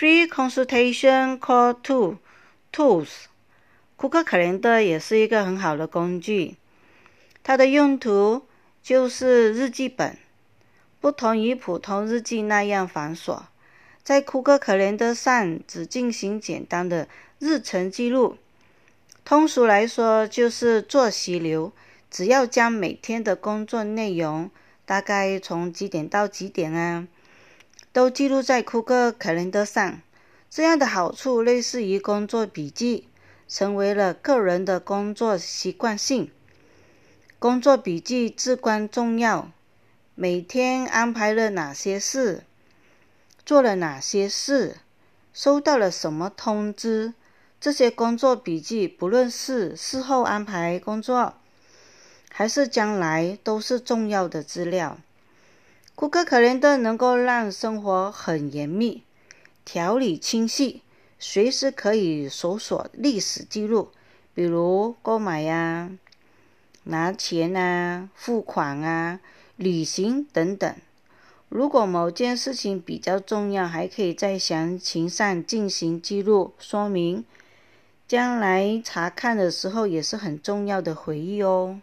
Free consultation call to tools，库克 Calendar 也是一个很好的工具。它的用途就是日记本，不同于普通日记那样繁琐。在库克 Calendar 上只进行简单的日程记录。通俗来说，就是作息流。只要将每天的工作内容，大概从几点到几点啊，都记录在库克 Calendar 上。这样的好处类似于工作笔记，成为了个人的工作习惯性。工作笔记至关重要。每天安排了哪些事，做了哪些事，收到了什么通知？这些工作笔记，不论是事后安排工作，还是将来，都是重要的资料。谷歌可怜的能够让生活很严密、条理清晰，随时可以搜索历史记录，比如购买呀、拿钱啊、付款啊、旅行等等。如果某件事情比较重要，还可以在详情上进行记录说明。将来查看的时候也是很重要的回忆哦。